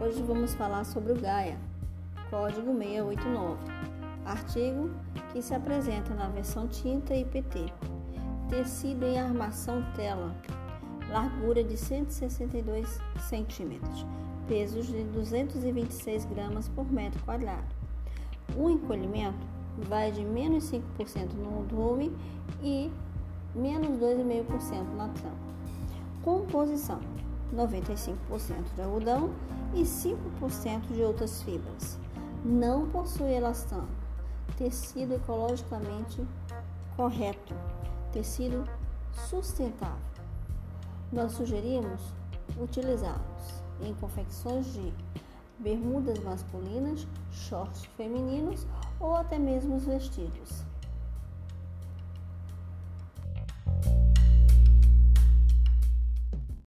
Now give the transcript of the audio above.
Hoje vamos falar sobre o Gaia, código 689, artigo que se apresenta na versão tinta e PT. Tecido em armação tela, largura de 162 centímetros, pesos de 226 gramas por metro quadrado. O encolhimento vai de menos 5% no volume e menos 2,5% na tampa. Composição 95% de algodão e 5% de outras fibras. Não possui elastano. Tecido ecologicamente correto. Tecido sustentável. Nós sugerimos utilizá-los em confecções de bermudas masculinas, shorts femininos ou até mesmo os vestidos.